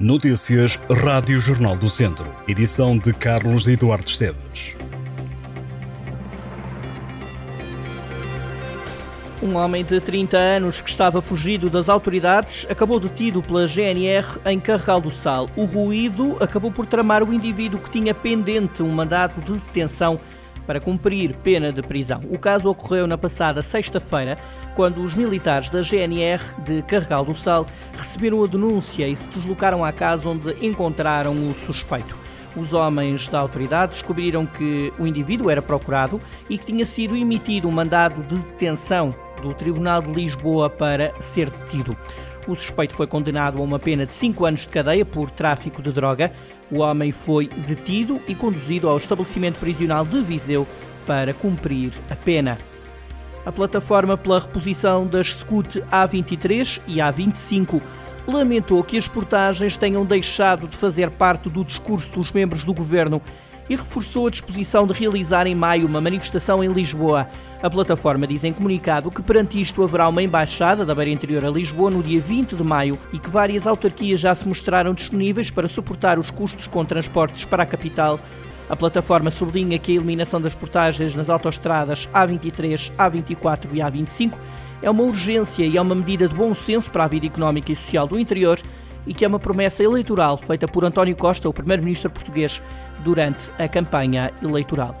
Notícias Rádio Jornal do Centro. Edição de Carlos Eduardo Esteves. Um homem de 30 anos que estava fugido das autoridades acabou detido pela GNR em Carregal do Sal. O ruído acabou por tramar o indivíduo que tinha pendente um mandato de detenção para cumprir pena de prisão. O caso ocorreu na passada sexta-feira, quando os militares da GNR de Carregal do Sal receberam a denúncia e se deslocaram à casa onde encontraram o suspeito. Os homens da autoridade descobriram que o indivíduo era procurado e que tinha sido emitido um mandado de detenção do Tribunal de Lisboa para ser detido. O suspeito foi condenado a uma pena de 5 anos de cadeia por tráfico de droga. O homem foi detido e conduzido ao estabelecimento prisional de Viseu para cumprir a pena. A plataforma pela reposição das Scoot A23 e A25 lamentou que as portagens tenham deixado de fazer parte do discurso dos membros do governo e reforçou a disposição de realizar em maio uma manifestação em Lisboa. A plataforma diz em comunicado que perante isto haverá uma embaixada da Beira Interior a Lisboa no dia 20 de maio e que várias autarquias já se mostraram disponíveis para suportar os custos com transportes para a capital. A plataforma sublinha que a eliminação das portagens nas autoestradas A23, A24 e A25 é uma urgência e é uma medida de bom senso para a vida económica e social do interior e que é uma promessa eleitoral feita por António Costa, o primeiro-ministro português, durante a campanha eleitoral.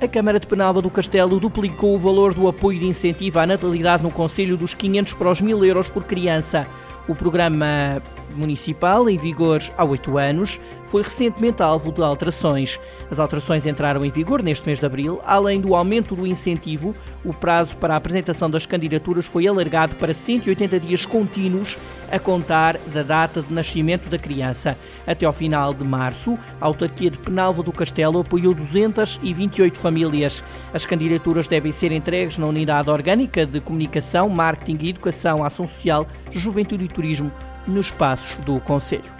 A Câmara de Penalva do Castelo duplicou o valor do apoio de incentivo à natalidade no Conselho dos 500 para os 1000 euros por criança. O programa municipal, em vigor há oito anos, foi recentemente alvo de alterações. As alterações entraram em vigor neste mês de abril. Além do aumento do incentivo, o prazo para a apresentação das candidaturas foi alargado para 180 dias contínuos a contar da data de nascimento da criança. Até ao final de março, a autarquia de Penalva do Castelo apoiou 228 famílias. As candidaturas devem ser entregues na Unidade Orgânica de Comunicação, Marketing e Educação, Ação Social, Juventude e Turismo nos passos do Conselho.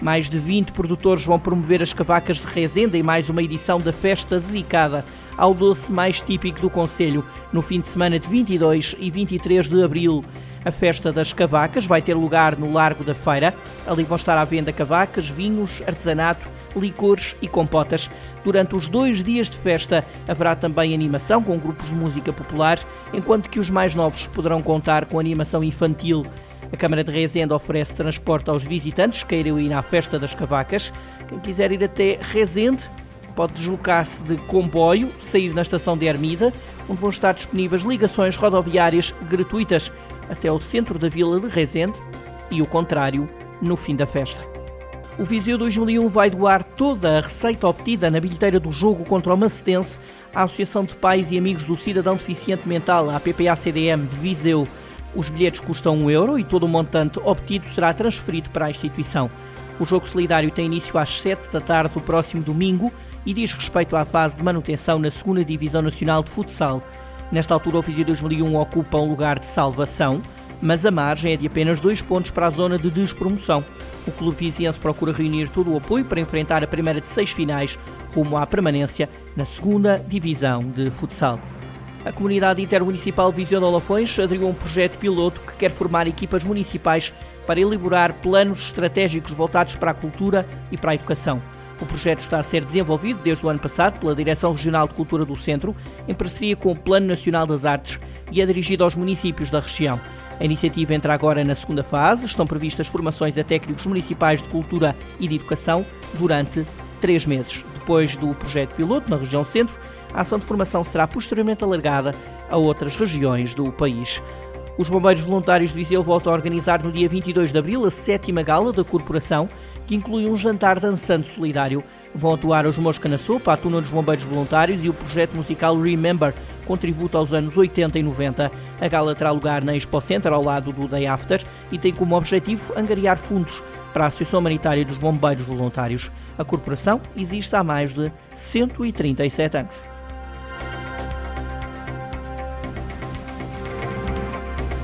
Mais de 20 produtores vão promover as cavacas de Rezenda em mais uma edição da festa dedicada ao doce mais típico do Conselho, no fim de semana de 22 e 23 de abril. A festa das cavacas vai ter lugar no Largo da Feira. Ali vão estar à venda cavacas, vinhos, artesanato, licores e compotas. Durante os dois dias de festa haverá também animação com grupos de música popular, enquanto que os mais novos poderão contar com animação infantil. A Câmara de Rezende oferece transporte aos visitantes que queiram ir à Festa das Cavacas. Quem quiser ir até Rezende pode deslocar-se de comboio, sair na estação de Ermida, onde vão estar disponíveis ligações rodoviárias gratuitas até o centro da vila de Rezende e o contrário no fim da festa. O Viseu 2001 vai doar toda a receita obtida na bilheteira do jogo contra o Macedense à Associação de Pais e Amigos do Cidadão Deficiente Mental, a PPA-CDM de Viseu. Os bilhetes custam um euro e todo o montante obtido será transferido para a instituição. O jogo solidário tem início às 7 da tarde do próximo domingo e diz respeito à fase de manutenção na 2 Divisão Nacional de Futsal. Nesta altura, o Viseu 2001 ocupa um lugar de salvação, mas a margem é de apenas dois pontos para a zona de despromoção. O clube viziense procura reunir todo o apoio para enfrentar a primeira de seis finais rumo à permanência na 2 Divisão de Futsal. A comunidade intermunicipal Visão de Olafões aderiu a um projeto piloto que quer formar equipas municipais para elaborar planos estratégicos voltados para a cultura e para a educação. O projeto está a ser desenvolvido desde o ano passado pela Direção Regional de Cultura do Centro, em parceria com o Plano Nacional das Artes, e é dirigido aos municípios da região. A iniciativa entra agora na segunda fase. Estão previstas formações a técnicos municipais de cultura e de educação durante três meses. Depois do projeto piloto na região centro, a ação de formação será posteriormente alargada a outras regiões do país. Os Bombeiros Voluntários de Viseu voltam a organizar no dia 22 de abril a sétima gala da corporação, que inclui um jantar dançante solidário. Vão atuar os Mosca na Sopa, a Tuna dos Bombeiros Voluntários e o projeto musical Remember, contributo aos anos 80 e 90. A gala terá lugar na Expo Center, ao lado do Day After, e tem como objetivo angariar fundos para a Associação Humanitária dos Bombeiros Voluntários. A corporação existe há mais de 137 anos.